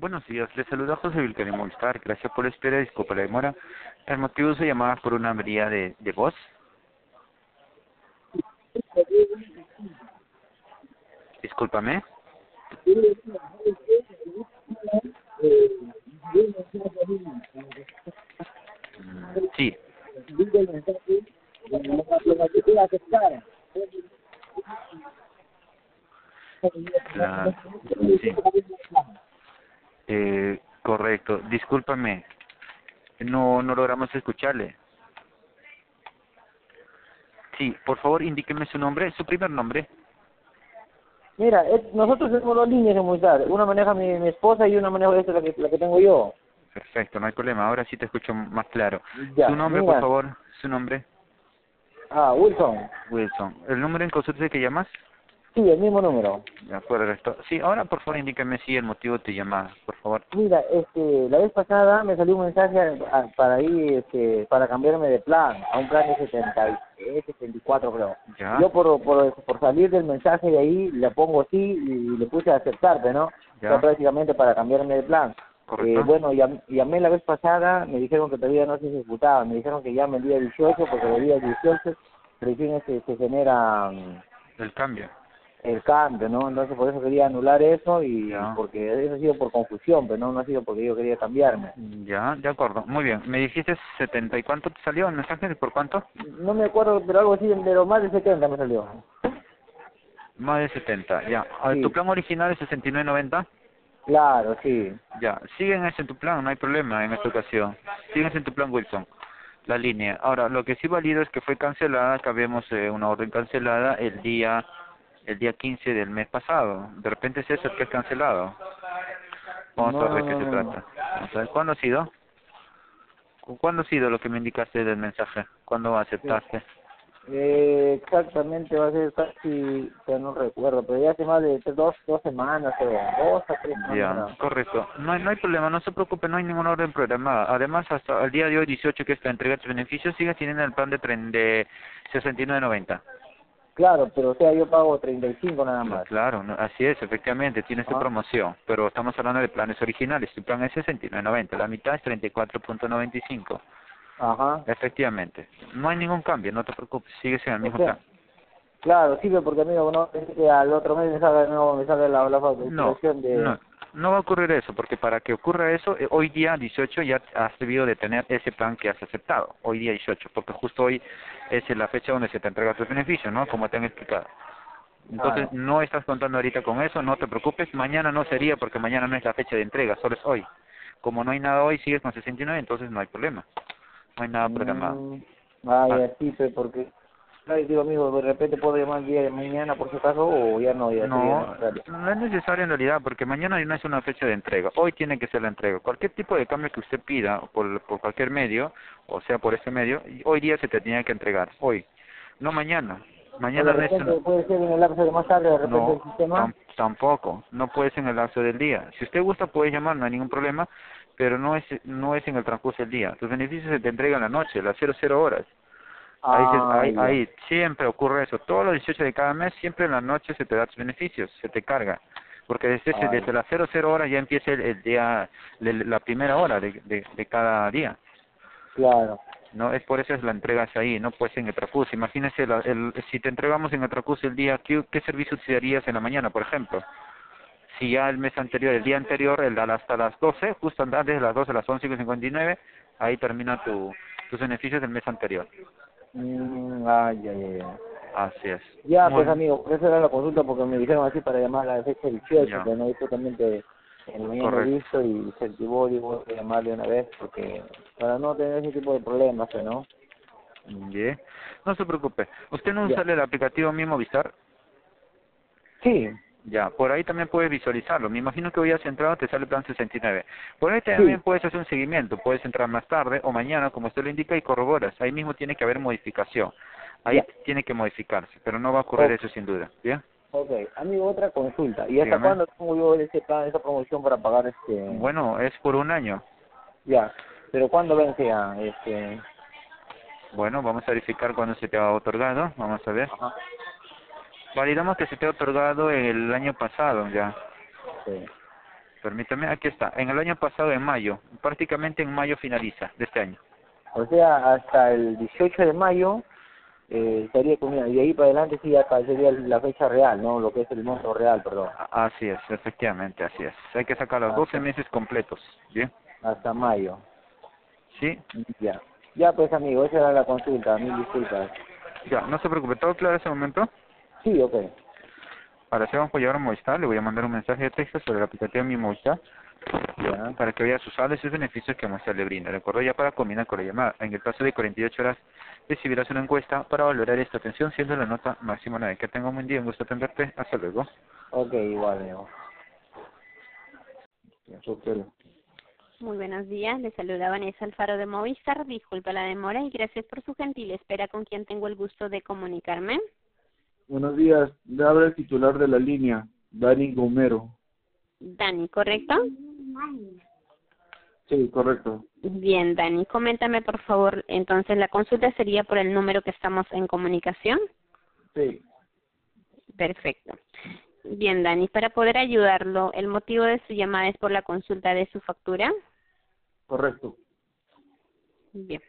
Buenos días, le saluda José Vilcarín Movistar. Gracias por la espera, disculpa la demora. El motivo se llamaba por una avería de, de voz. Discúlpame. Mm, Sí, sí. Eh, correcto. Discúlpame. No, no logramos escucharle. Sí, por favor, indíqueme su nombre, su primer nombre. Mira, es- nosotros tenemos dos líneas de Movistar. Una maneja mi, mi esposa y una maneja esta, la que, la que tengo yo. Perfecto, no hay problema. Ahora sí te escucho más claro. Ya, su nombre, mira. por favor. Su nombre. Ah, Wilson. Wilson. ¿El número en consulta que llamas? Sí, el mismo número. De acuerdo, esto. Sí, ahora por favor indíqueme si el motivo de tu llamada, por favor. Mira, este, la vez pasada me salió un mensaje a- a- para ir, este, para cambiarme de plan, a un plan de 70, y- eh, 74 creo. Ya. Yo por, por, por salir del mensaje de ahí, le pongo sí y le puse a aceptarte, ¿no? Ya. Prácticamente para cambiarme de plan. Correcto. Eh, bueno, llam- llamé la vez pasada, me dijeron que todavía no se ejecutaba, me dijeron que llame el día 18 porque el día 18 recién este, se genera mm, El cambio. El cambio, ¿no? Entonces por eso quería anular eso y Ya. porque eso ha sido por confusión, pero no, no ha sido porque yo quería cambiarme. Ya, de acuerdo. Muy bien. ¿Me dijiste 70 y cuánto te salió el mensaje? ¿Por cuánto? No me acuerdo, pero algo así, pero más de 70 me salió. Más de 70, ya. A ver, Sí. ¿Tu plan original es 69.90? Claro, sí. Ya, siguen ese en tu plan, no hay problema en esta ocasión. Siguen en tu plan, Wilson. La línea. Ahora, lo que sí valido es que fue cancelada, que habíamos eh, una orden cancelada el día el día 15 del mes pasado. De repente es eso el que es cancelado. Vamos a ver qué se no, trata. Vamos a ver, ¿cuándo ha sido? ¿Cu- ¿Cuándo ha sido lo que me indicaste del mensaje? ¿Cuándo aceptaste? Eh, exactamente va a ser casi, pero no recuerdo, pero ya hace más de dos, dos semanas, o dos a tres Ya, semanas. correcto. No hay, no hay problema, no se preocupe, no hay ningún orden programada. Además, hasta el día de hoy, 18, que es la entrega de tus beneficios, sigue teniendo el plan de tren de 69.90. Claro, pero o sea, yo pago 35 nada más. Claro, no, así es, efectivamente, tiene esta Ah. promoción, pero estamos hablando de planes originales. Tu plan es 69.90, la mitad es 34.95. Ajá. Efectivamente. No hay ningún cambio, no te preocupes, sigues en el mismo O sea, plan. Claro, sirve porque amigo, no es que al otro mes me salga nuevo, me salga la, la No, facturación de... no, no va a ocurrir eso, porque para que ocurra eso, eh, hoy día 18 ya has debido de tener ese plan que has aceptado, hoy día 18, porque justo hoy es la fecha donde se te entrega tus beneficios, ¿no? Como te han explicado. Entonces, Claro. no estás contando ahorita con eso, no te preocupes, mañana no sería porque mañana no es la fecha de entrega, solo es hoy. Como no hay nada hoy, sigues con 69, entonces no hay problema. No hay nada programado. Mm, ah, Ah. sí, porque... Ay, digo, amigo, de repente puedo llamar el día de mañana por si acaso o ya no, ya No, es necesario en realidad, porque mañana no es una fecha de entrega. Hoy tiene que ser la entrega. Cualquier tipo de cambio que usted pida por, por cualquier medio, o sea, por ese medio, hoy día se te tenía que entregar. Hoy. No mañana. Mañana de no repente puede ser en el lapso de más tarde, de repente No, el sistema... tam- tampoco. No puede ser en el lapso del día. Si usted gusta, puede llamar, no hay ningún problema, pero no es no es en el transcurso del día. Tus beneficios se te entregan en la noche, a las 00 horas. Ahí, Ah, ahí, ahí siempre ocurre eso. Todos los 18 de cada mes, siempre en la noche se te da tus beneficios, se te carga. Porque desde, ese- Ah, desde las 00 horas ya empieza el, el día, la primera hora de, de, de cada día. Claro. no Es por eso es la entrega es ahí, no puede ser en el transcurso. Imagínese, la- el, si te entregamos en el transcurso el día, ¿qué, ¿qué servicio utilizarías en la mañana, por ejemplo? Si ya el mes anterior, el día anterior, el, hasta las 12, justo antes de las 12 a las 11.59, ahí termina tu, tus beneficios del mes anterior. Mm, ay, ay, ay, ay. Así es. Ya, Muy pues amigo, eso era la consulta porque me dijeron así para llamar a la fecha 18, Ya. pero no, yo también te, en la mañana he visto y se activó, digo, voy a llamarle una vez porque para no tener ese tipo de problemas, ¿no? Bien. No se preocupe. ¿Usted no Ya. usa el aplicativo Mi Movistar? Sí, Ya, por ahí también puedes visualizarlo. Me imagino que hoy has entrado, te sale el plan 69. Por ahí también Sí. puedes hacer un seguimiento. Puedes entrar más tarde o mañana, como usted lo indica, y corroboras. Ahí mismo tiene que haber modificación. Ahí Ya. tiene que modificarse, pero no va a ocurrir eso sin duda. ¿Bien? ok. Amigo, otra consulta. ¿Y hasta Dígame. cuándo tengo yo ese plan, esa promoción para pagar este...? Bueno, es por un año. Ya, pero ¿cuándo vence ya? Este... Bueno, vamos a verificar cuándo se te ha otorgado. Vamos a ver. Ajá. Validamos que se te ha otorgado el año pasado ya. Sí. Permítame, aquí está. En el año pasado, en mayo, prácticamente en mayo finaliza de este año. O sea, hasta el 18 de mayo eh, estaría conmigo. Y de ahí para adelante sí ya sería la fecha real, ¿no? Lo que es el monto real, perdón. Así es, efectivamente, así es. Hay que sacar los 12 meses completos, ¿bien? Hasta mayo. Sí. Ya. Ya pues amigo, esa era la consulta, mil disculpas. Ya, no se preocupe, ¿todo claro ese momento? Sí, ok. Ahora si vamos a llevar a Movistar, le voy a mandar un mensaje de texto sobre el aplicativo de mi Movistar ya, para que vea sus sales y sus beneficios que Movistar le brinda. Recuerdo ya para combinar con la llamada. En el plazo de 48 horas recibirás una encuesta para valorar esta atención, siendo la nota máxima de que tenga un buen día, un gusto atenderte. Hasta luego. Ok, igual, amigo. Muy buenos días, le saluda Vanessa Alfaro de Movistar. Disculpa la demora y gracias por su gentil espera con quien tengo el gusto de comunicarme. Buenos días, le habla el titular de la línea, Dani Gomero. Dani, ¿correcto? Sí, correcto. Bien, Dani, coméntame por favor, entonces la consulta sería por el número que estamos en comunicación. Sí. Perfecto. Bien, Dani, para poder ayudarlo, ¿el motivo de su llamada es por la consulta de su factura? Correcto. Bien.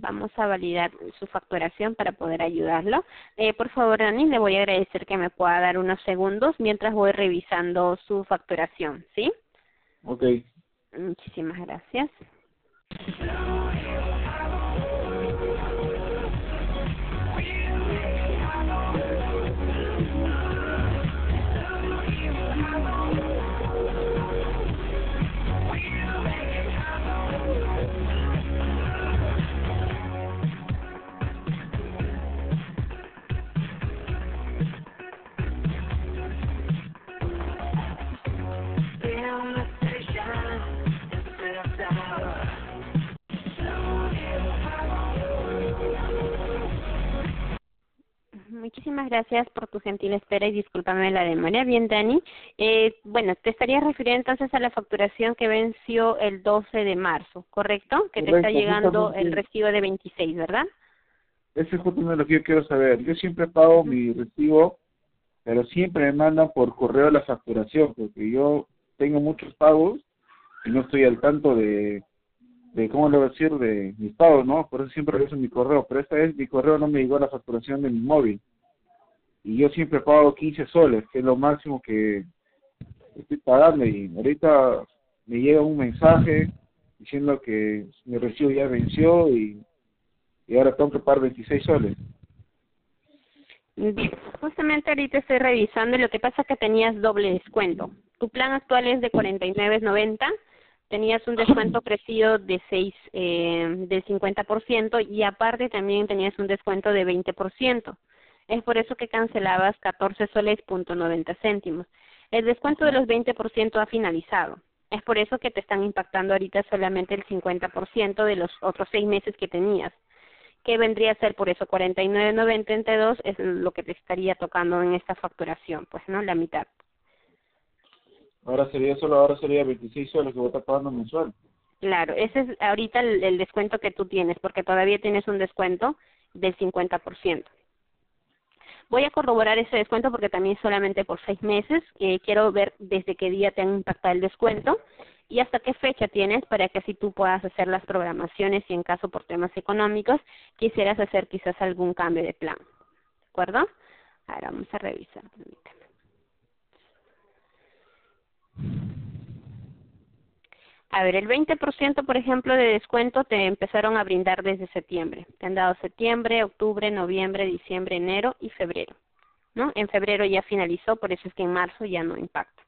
Vamos a validar su facturación para poder ayudarlo. Eh, por favor, Dani, le voy a agradecer que me pueda dar unos segundos mientras voy revisando su facturación, ¿sí? Ok. Muchísimas gracias. Muchísimas gracias por tu gentil espera y discúlpame la demora. Bien, Dani. Eh, bueno, te estaría refiriendo entonces a la facturación que venció el 12 de marzo, ¿correcto? Que te está llegando el recibo de 26, ¿verdad? Ese es justamente lo que yo quiero saber. Yo siempre pago mi recibo, pero siempre me mandan por correo la facturación, porque yo tengo muchos pagos y no estoy al tanto de de cómo le voy a decir de mis pagos, ¿no? Por eso siempre reviso mi correo, pero esta vez mi correo no me llegó a la facturación de mi móvil. Y yo siempre pago 15 soles, que es lo máximo que estoy pagando y ahorita me llega un mensaje diciendo que mi recibo ya venció y, y ahora tengo que pagar 26 soles. Justamente ahorita estoy revisando y lo que pasa es que tenías doble descuento. Tu plan actual es de 49.90 tenías un descuento crecido de seis eh, del 50% y aparte también tenías un descuento de 20%. Es por eso que cancelabas 14 soles punto 90 céntimos. El descuento de los 20% ha finalizado. Es por eso que te están impactando ahorita solamente el 50% de los otros seis meses que tenías. que vendría a ser por eso 49.90 entre dos es lo que te estaría tocando en esta facturación, pues no la mitad. Ahora sería solo, ahora sería 26 soles que voy a estar pagando mensual. Claro, ese es ahorita el, descuento que tú tienes, porque todavía tienes un descuento del 50%. Voy a corroborar ese descuento porque también solamente por seis meses. Eh, quiero ver desde qué día te han impactado el descuento y hasta qué fecha tienes para que así tú puedas hacer las programaciones y en caso por temas económicos quisieras hacer quizás algún cambio de plan. ¿De acuerdo? Ahora vamos a revisar. A ver, el 20%, por ejemplo, de descuento te empezaron a brindar desde septiembre. Te han dado septiembre, octubre, noviembre, diciembre, enero y febrero. ¿no? En febrero ya finalizó, por eso es que en marzo ya no impacta.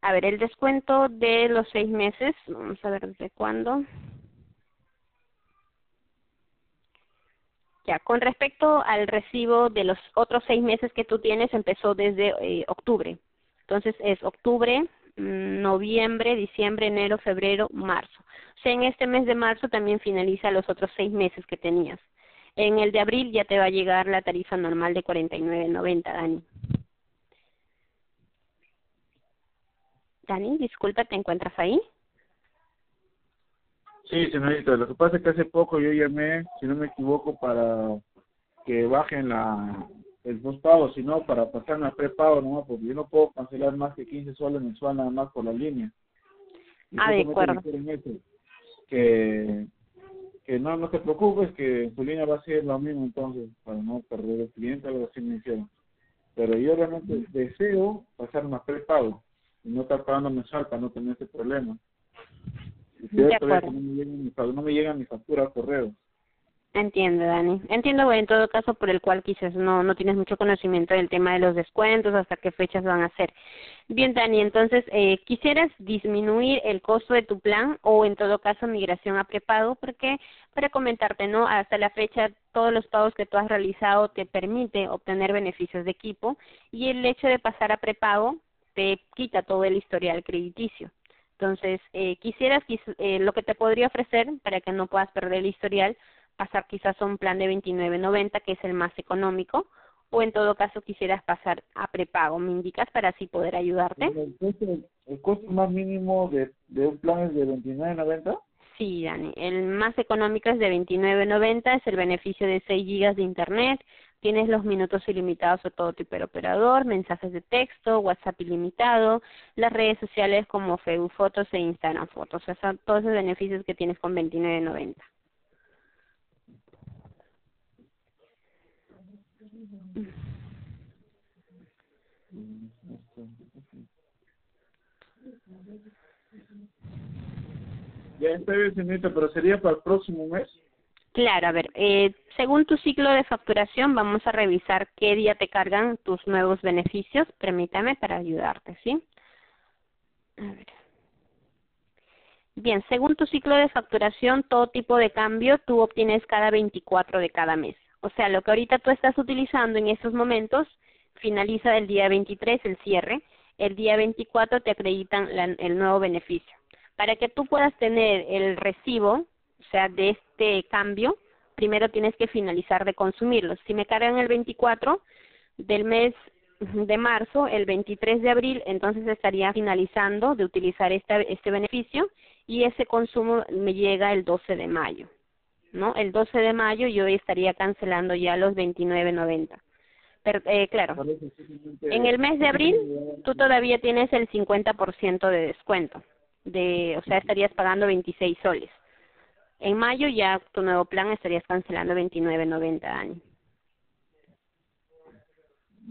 A ver, el descuento de los seis meses, vamos a ver desde cuándo. Ya, con respecto al recibo de los otros seis meses que tú tienes, empezó desde eh, octubre. Entonces es octubre, noviembre, diciembre, enero, febrero, marzo. O sea, en este mes de marzo también finaliza los otros seis meses que tenías. En el de abril ya te va a llegar la tarifa normal de 49.90, Dani. Dani, disculpa, ¿te encuentras ahí? Sí, señorita, lo que pasa es que hace poco yo llamé, si no me equivoco, para que bajen la, el postpago, sino para pasarme a prepago nomás, porque yo no puedo cancelar más que 15 soles mensual nada más por la línea. ah, de acuerdo. Que, que no, no te preocupes, que tu línea va a ser lo mismo entonces, para no perder el cliente, algo así me hicieron. Pero yo realmente deseo pasarme a prepago y no estar pagando mensual para no tener ese problema. Y de acuerdo. No me, llega no me llega mi factura a correo. Entiendo, Dani. Entiendo, en todo caso, por el cual quizás no, no tienes mucho conocimiento del tema de los descuentos, hasta qué fechas van a ser. Bien, Dani, entonces, eh, ¿quisieras disminuir el costo de tu plan o, en todo caso, migración a prepago? Porque, para comentarte, ¿no? Hasta la fecha, todos los pagos que tú has realizado te permite obtener beneficios de equipo y el hecho de pasar a prepago te quita todo el historial crediticio. Entonces, eh, quisieras, eh, lo que te podría ofrecer para que no puedas perder el historial, pasar quizás a un plan de 29.90 que es el más económico o en todo caso quisieras pasar a prepago, ¿me indicas para así poder ayudarte? ¿El costo, más mínimo de, de un plan es de 29.90? Sí, Dani, el más económico es de 29.90, es el beneficio de 6 gigas de internet, tienes los minutos ilimitados a todo tipo de operador, mensajes de texto, WhatsApp ilimitado, las redes sociales como Facebook Fotos e Instagram Fotos, o sea, todos esos beneficios que tienes con 29.90. Ya está bien, señorita, pero sería para el próximo mes. Claro, a ver, eh, según tu ciclo de facturación, vamos a revisar qué día te cargan tus nuevos beneficios. Permítame para ayudarte, ¿sí? A ver. Bien, según tu ciclo de facturación, todo tipo de cambio tú obtienes cada 24 de cada mes. O sea, lo que ahorita tú estás utilizando en estos momentos finaliza el día 23 el cierre, el día 24 te acreditan el nuevo beneficio. Para que tú puedas tener el recibo, o sea, de este cambio, primero tienes que finalizar de consumirlos. Si me cargan el 24 del mes de marzo, el 23 de abril, entonces estaría finalizando de utilizar este, este beneficio y ese consumo me llega el 12 de mayo. ¿no? El 12 de mayo yo estaría cancelando ya los 29.90. Pero, eh, claro, en el mes de abril tú todavía tienes el 50% de descuento, de, o sea, estarías pagando 26 soles. En mayo ya tu nuevo plan estarías cancelando 29.90 años.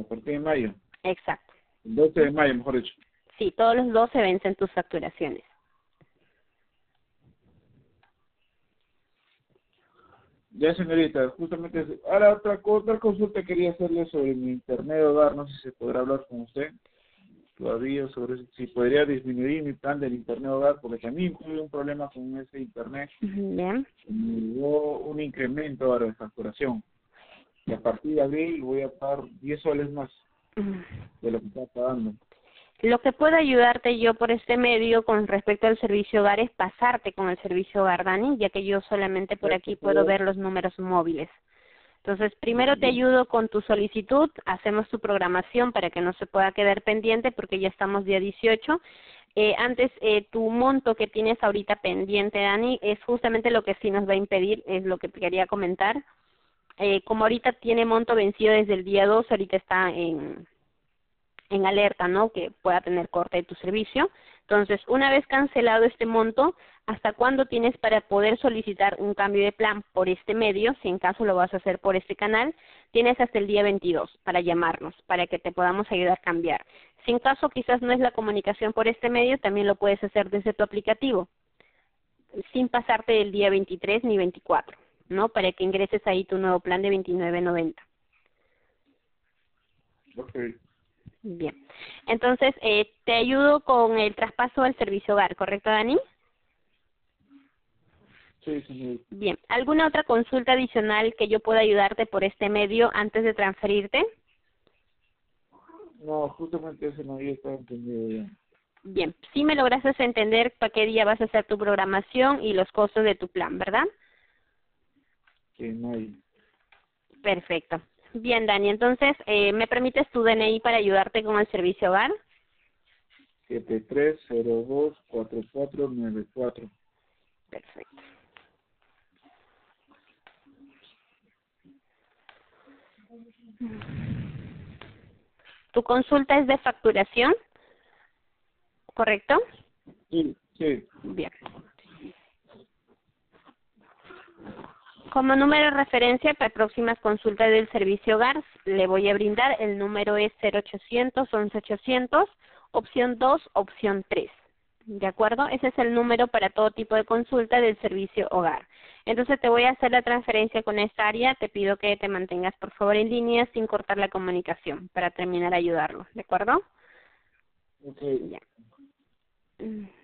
A partir de mayo. Exacto. El 12 de mayo, mejor dicho. Sí, todos los 12 vencen tus facturaciones. Ya, señorita, justamente. Ahora, otra, otra consulta quería hacerle sobre mi internet de hogar. No sé si se podrá hablar con usted todavía sobre si podría disminuir mi plan del internet de hogar, porque también tuve un problema con ese internet. Bien. hubo un incremento ahora de facturación. Y a partir de abril voy a pagar 10 soles más de lo que está pagando. Lo que puedo ayudarte yo por este medio con respecto al servicio hogar es pasarte con el servicio hogar, Dani, ya que yo solamente por aquí puedo ver los números móviles. Entonces, primero te ayudo con tu solicitud, hacemos tu programación para que no se pueda quedar pendiente porque ya estamos día 18. Eh, antes, eh, tu monto que tienes ahorita pendiente, Dani, es justamente lo que sí nos va a impedir, es lo que te quería comentar. Eh, como ahorita tiene monto vencido desde el día 2, ahorita está en en alerta, ¿no? Que pueda tener corte de tu servicio. Entonces, una vez cancelado este monto, ¿hasta cuándo tienes para poder solicitar un cambio de plan por este medio? Si en caso lo vas a hacer por este canal, tienes hasta el día 22 para llamarnos, para que te podamos ayudar a cambiar. Si en caso quizás no es la comunicación por este medio, también lo puedes hacer desde tu aplicativo, sin pasarte del día 23 ni 24, ¿no? Para que ingreses ahí tu nuevo plan de 29.90. Okay. Bien. Entonces, eh, te ayudo con el traspaso al servicio hogar, ¿correcto, Dani? Sí, sí. Bien. ¿Alguna otra consulta adicional que yo pueda ayudarte por este medio antes de transferirte? No, justamente eso no, yo estaba entendido Bien, sí me lograste entender para qué día vas a hacer tu programación y los costos de tu plan, ¿verdad? Sí, no hay. Perfecto. Bien, Dani, entonces, eh, ¿me permites tu DNI para ayudarte con el servicio hogar? 73024494. Perfecto. ¿Tu consulta es de facturación? ¿Correcto? Sí, sí. Bien. Como número de referencia para próximas consultas del servicio hogar, le voy a brindar el número es 0800 11800, opción 2, opción 3. ¿De acuerdo? Ese es el número para todo tipo de consulta del servicio hogar. Entonces te voy a hacer la transferencia con esta área. Te pido que te mantengas por favor en línea sin cortar la comunicación para terminar ayudarlo. ¿De acuerdo? Okay. Ya. Mm.